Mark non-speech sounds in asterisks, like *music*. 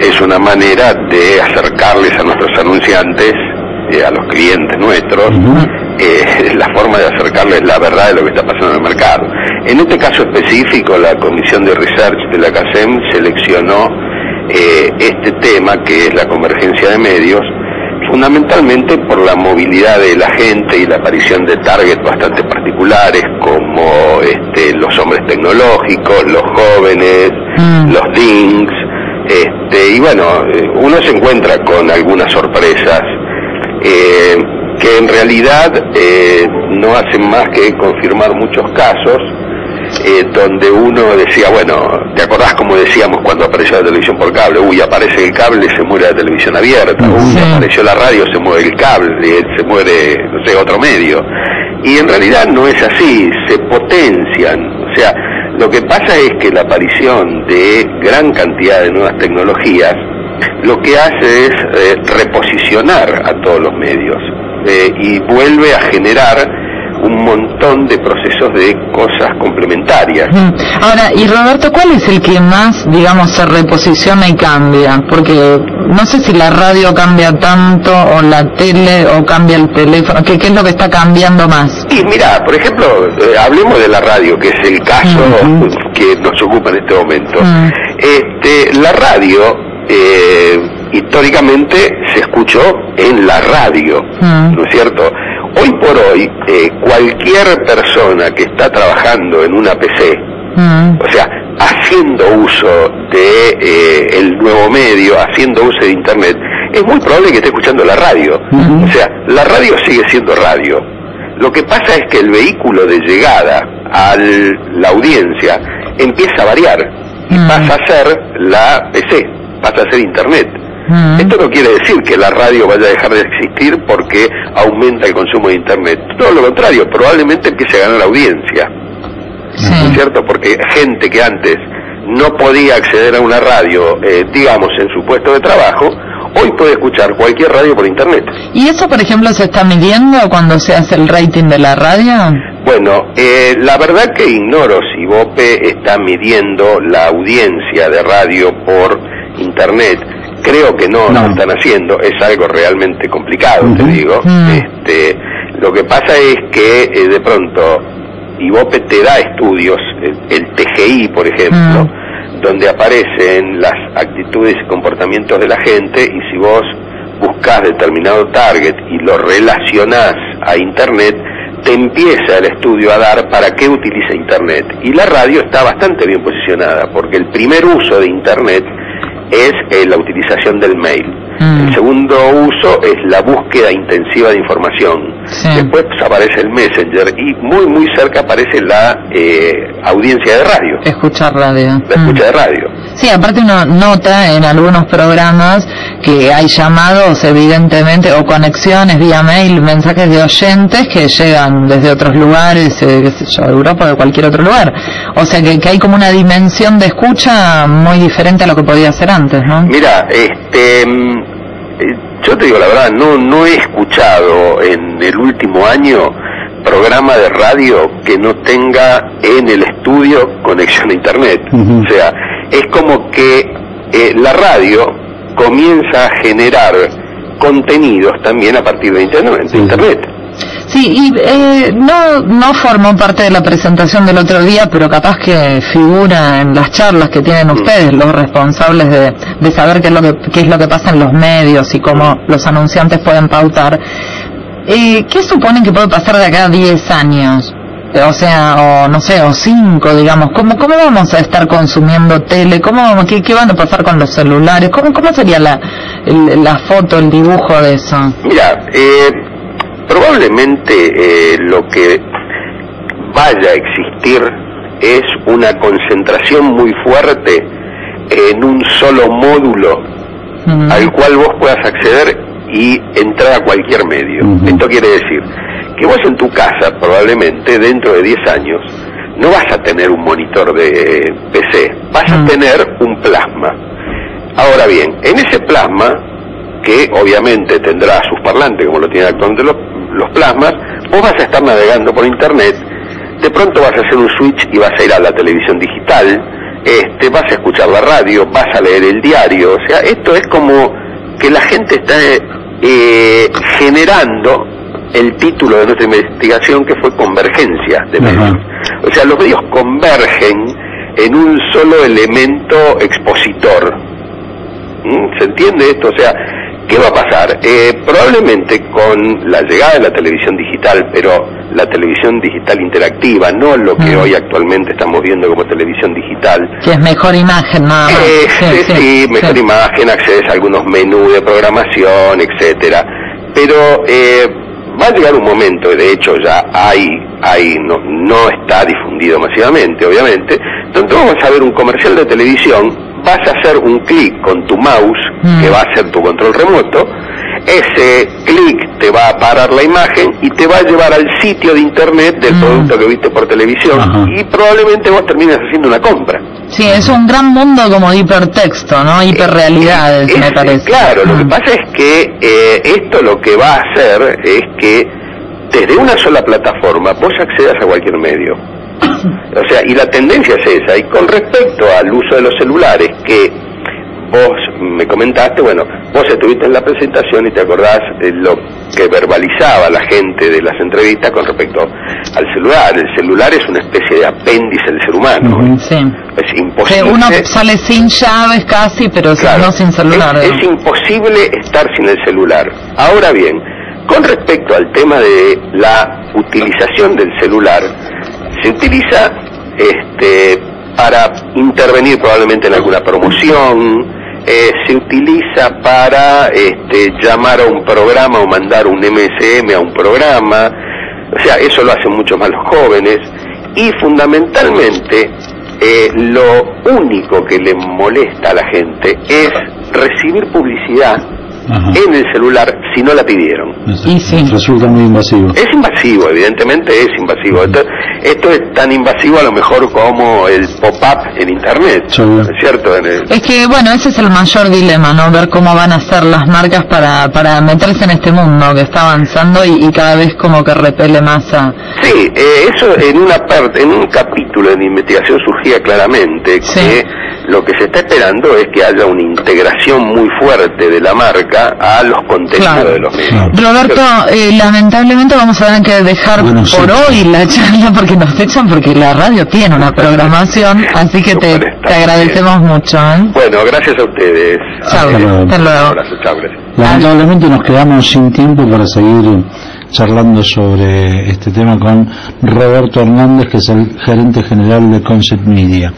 es una manera de acercarles a nuestros anunciantes, eh, a los clientes nuestros, eh, *laughs* la forma de acercarles la verdad de lo que está pasando en el mercado. En este caso específico, la Comisión de Research de la CASEM seleccionó eh, este tema, que es la convergencia de medios, fundamentalmente por la movilidad de la gente y la aparición de targets bastante particulares como este, los hombres tecnológicos, los jóvenes, Mm. los DINGs, y bueno, eh, uno se encuentra con algunas sorpresas eh, que en realidad eh, no hacen más que confirmar muchos casos eh, donde uno decía, bueno, ¿te acordás como decíamos cuando apareció la televisión por cable? Uy, aparece el cable, se muere la televisión abierta. Uy, apareció la radio, se muere el cable, se muere, no sé, otro medio. Y en realidad no es así, se potencian. O sea, lo que pasa es que la aparición de gran cantidad de nuevas tecnologías lo que hace es eh, reposicionar a todos los medios eh, y vuelve a generar un montón de procesos de cosas complementarias. Mm. Ahora, y Roberto, ¿cuál es el que más, digamos, se reposiciona y cambia? Porque no sé si la radio cambia tanto, o la tele, o cambia el teléfono. ¿Qué, qué es lo que está cambiando más? Y mira, por ejemplo, eh, hablemos de la radio, que es el caso que nos ocupa en este momento. Mm. Este, la radio, eh, históricamente, se escuchó en la radio, Mm. ¿no es cierto? Hoy por hoy, eh, cualquier persona que está trabajando en una PC, Mm. o sea, haciendo uso de eh, el nuevo medio, haciendo uso de internet, es muy probable que esté escuchando la radio. O sea, la radio sigue siendo radio. Lo que pasa es que el vehículo de llegada a la audiencia empieza a variar y Mm. pasa a ser la PC, pasa a ser internet. Esto no quiere decir que la radio vaya a dejar de existir porque aumenta el consumo de internet. Todo lo contrario, probablemente empiece a ganar audiencia. ¿no es cierto? Porque gente que antes no podía acceder a una radio, eh, digamos, en su puesto de trabajo, hoy puede escuchar cualquier radio por internet. ¿Y eso, por ejemplo, se está midiendo cuando se hace el rating de la radio? Bueno, eh, la verdad que ignoro si Bope está midiendo la audiencia de radio por internet. Creo que no, No. lo están haciendo, es algo realmente complicado, te digo. Mm. Este, lo que pasa es que eh, de pronto Ibope te da estudios, eh, el TGI, por ejemplo, donde aparecen las actitudes y comportamientos de la gente y si vos buscas determinado target y lo relacionás a Internet, te empieza el estudio a dar para qué utiliza Internet. Y la radio está bastante bien posicionada, porque el primer uso de Internet es eh, la utilización del mail. Mm. El segundo uso es la búsqueda intensiva de información. Sí. Después pues, aparece el Messenger y muy muy cerca aparece la eh, audiencia de radio, Escuchar radio. la Mm. escucha de radio. Sí, aparte uno nota en algunos programas que hay llamados, evidentemente, o conexiones vía mail, mensajes de oyentes que llegan desde otros lugares, eh, qué sé yo, Europa o de cualquier otro lugar. O sea que, que hay como una dimensión de escucha muy diferente a lo que podía ser antes, ¿no? Mira, este, mm, eh, yo te digo la verdad, no, no he escuchado en el último año programa de radio que no tenga en el estudio conexión a internet. O sea, es como que eh, la radio comienza a generar contenidos también a partir de internet. de Sí. internet. Sí, y eh, no, no formó parte de la presentación del otro día, pero capaz que figura en las charlas que tienen ustedes, los responsables de, de saber qué es, lo que, qué es lo que pasa en los medios y cómo los anunciantes pueden pautar. Eh, ¿Qué suponen que puede pasar de acá a 10 años? O sea, o no sé, o 5, digamos. ¿Cómo, ¿Cómo vamos a estar consumiendo tele? ¿Cómo, vamos- qué, qué van a pasar con los celulares? ¿Cómo, cómo sería la, el- la foto, el dibujo de eso? Mira, eh, probablemente eh, lo que vaya a existir es una concentración muy fuerte en un solo módulo al cual vos puedas acceder y entrar a cualquier medio. Esto quiere decir que vos en tu casa probablemente dentro de 10 años no vas a tener un monitor de PC, vas a Mm. tener un plasma. Ahora bien, en ese plasma, que obviamente tendrá sus parlantes como lo tienen actualmente los, los plasmas, vos vas a estar navegando por internet, de pronto vas a hacer un switch y vas a ir a la televisión digital, este, vas a escuchar la radio, vas a leer el diario, o sea, esto es como que la gente está eh, generando el título de nuestra investigación que fue Convergencia de medios. O sea, los medios convergen en un solo elemento expositor. ¿Mm? ¿Se entiende esto? O sea, ¿qué va a pasar? Eh, probablemente con la llegada de la televisión digital, pero la televisión digital interactiva, no lo que mm. hoy actualmente estamos viendo como televisión digital. Que es mejor imagen, nada eh, sí, mejor imagen, accedes a algunos menús de programación, etcétera. Pero eh, va a llegar un momento, de hecho ya hay, hay no, no está difundido masivamente, obviamente, donde vamos a ver un comercial de televisión, vas a hacer un clic con tu mouse, que mm. va a ser tu control remoto, ese clic te va a parar la imagen y te va a llevar al sitio de internet del mm. producto que viste por televisión y probablemente vos termines haciendo una compra. Sí, es un gran mundo como hipertexto, ¿no? Hiperrealidades, me parece. Claro, lo que mm. pasa es que eh, esto lo que va a hacer es que desde una sola plataforma vos accedas a cualquier medio. *coughs* O sea, y la tendencia es esa. Y con respecto al uso de los celulares, que vos me comentaste, bueno, vos estuviste en la presentación y te acordás de lo que verbalizaba la gente de las entrevistas con respecto al celular. El celular es una especie de apéndice del ser humano. Sí. Es imposible. Que uno sale sin llaves casi, pero no sin celular. Es, imposible estar sin el celular. Ahora bien, con respecto al tema de la utilización del celular, se utiliza este para intervenir probablemente en alguna promoción, eh, se utiliza para este, llamar a un programa o mandar un MSM a un programa, o sea, eso lo hacen mucho más los jóvenes, y fundamentalmente eh, lo único que le molesta a la gente es recibir publicidad en el celular si no la pidieron. Y sí. Resulta muy invasivo. Es invasivo, evidentemente es invasivo. Esto, es tan invasivo a lo mejor como el pop-up en Internet, ¿es cierto? Es que, bueno, ese es el mayor dilema, ¿no? Ver cómo van a ser las marcas para, para meterse en este mundo que está avanzando y, cada vez como que repele más a... Sí, eh, eso en una parte, en un capítulo de investigación surgía claramente que lo que se está esperando es que haya una integración muy fuerte de la marca a los contenidos de los medios. Roberto, eh, lamentablemente vamos a tener que dejar por hoy la charla porque nos echan porque la radio tiene una programación, así que te, agradecemos mucho. ¿eh? Bueno, gracias a ustedes. Chao, hasta luego. Lamentablemente nos quedamos sin tiempo para seguir charlando sobre este tema con Roberto Hernández, que es el gerente general de Concept Media.